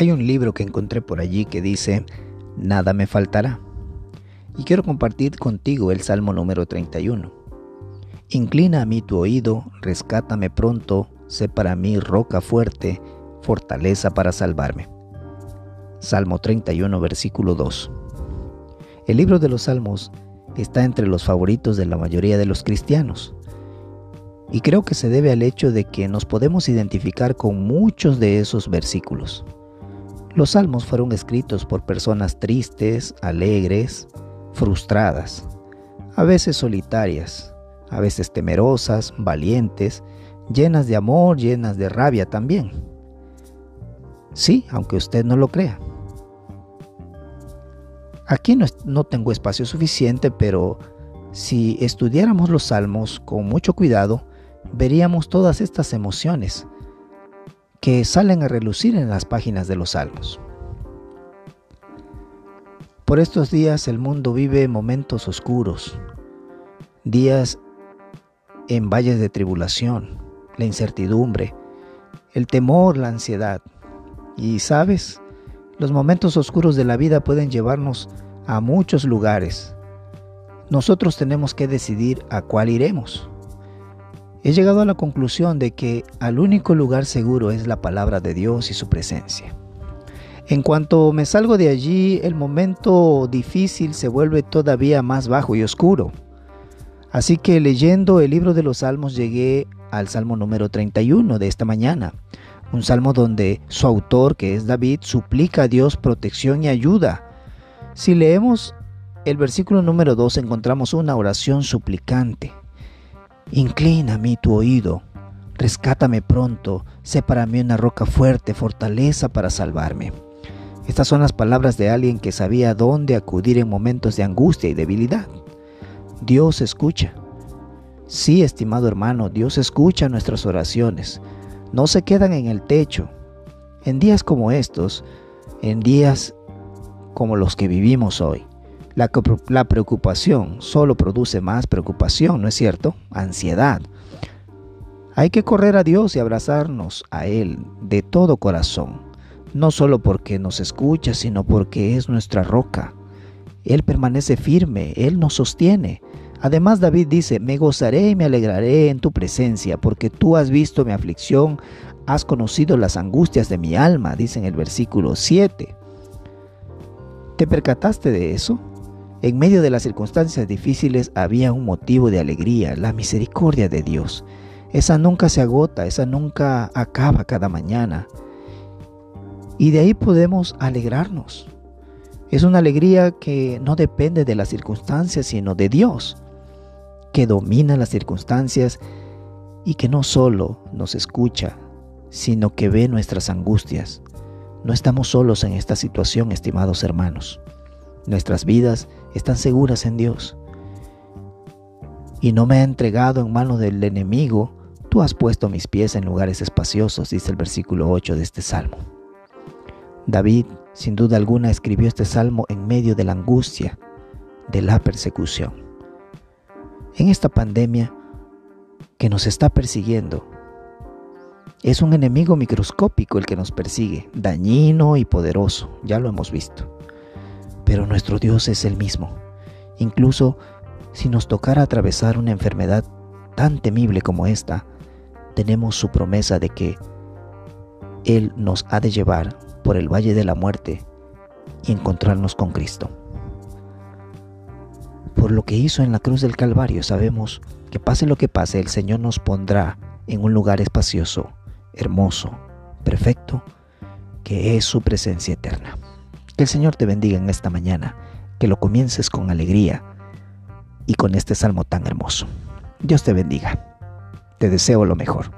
Hay un libro que encontré por allí que dice, Nada me faltará. Y quiero compartir contigo el Salmo número 31. Inclina a mí tu oído, rescátame pronto, sé para mí roca fuerte, fortaleza para salvarme. Salmo 31, versículo 2. El libro de los Salmos está entre los favoritos de la mayoría de los cristianos. Y creo que se debe al hecho de que nos podemos identificar con muchos de esos versículos. Los salmos fueron escritos por personas tristes, alegres, frustradas, a veces solitarias, a veces temerosas, valientes, llenas de amor, llenas de rabia también. Sí, aunque usted no lo crea. Aquí no, tengo espacio suficiente, pero si estudiáramos los salmos con mucho cuidado, veríamos todas estas emociones que salen a relucir en las páginas de los salmos. Por estos días el mundo vive momentos oscuros, días en valles de tribulación, la incertidumbre, el temor, la ansiedad. Y sabes, los momentos oscuros de la vida pueden llevarnos a muchos lugares. Nosotros tenemos que decidir a cuál iremos. He llegado a la conclusión de que al único lugar seguro es la palabra de Dios y su presencia. En cuanto me salgo de allí, el momento difícil se vuelve todavía más bajo y oscuro. Así que leyendo el libro de los Salmos llegué al Salmo número 31 de esta mañana, un salmo donde su autor, que es David, suplica a Dios protección y ayuda. Si leemos el versículo número 2 encontramos una oración suplicante. Inclina a mí tu oído, rescátame pronto, sé para mí una roca fuerte, fortaleza para salvarme. Estas son las palabras de alguien que sabía dónde acudir en momentos de angustia y debilidad. Dios escucha. Sí, estimado hermano, Dios escucha nuestras oraciones. No se quedan en el techo. En días como estos, en días como los que vivimos hoy, la, preocupación solo produce más preocupación, ¿no es cierto? Ansiedad. Hay que correr a Dios y abrazarnos a Él de todo corazón, no solo porque nos escucha, sino porque es nuestra roca. Él permanece firme, Él nos sostiene. Además David dice, me gozaré y me alegraré en tu presencia, porque tú has visto mi aflicción, has conocido las angustias de mi alma, dice en el versículo 7. ¿Te percataste de eso? En medio de las circunstancias difíciles había un motivo de alegría, la misericordia de Dios. Esa nunca se agota, esa nunca acaba cada mañana. Y de ahí podemos alegrarnos. Es una alegría que no depende de las circunstancias, sino de Dios, que domina las circunstancias y que no solo nos escucha, sino que ve nuestras angustias. No estamos solos en esta situación, estimados hermanos. Nuestras vidas están seguras en Dios. Y no me ha entregado en manos del enemigo, tú has puesto mis pies en lugares espaciosos, dice el versículo 8 de este salmo. David, sin duda alguna, escribió este salmo en medio de la angustia, de la persecución. En esta pandemia que nos está persiguiendo, es un enemigo microscópico el que nos persigue, dañino y poderoso, ya lo hemos visto pero nuestro Dios es el mismo. Incluso si nos tocara atravesar una enfermedad tan temible como esta, tenemos su promesa de que Él nos ha de llevar por el valle de la muerte y encontrarnos con Cristo. Por lo que hizo en la cruz del Calvario sabemos que pase lo que pase, el Señor nos pondrá en un lugar espacioso, hermoso, perfecto, que es su presencia eterna. Que el Señor te bendiga en esta mañana, que lo comiences con alegría y con este salmo tan hermoso. Dios te bendiga. Te deseo lo mejor.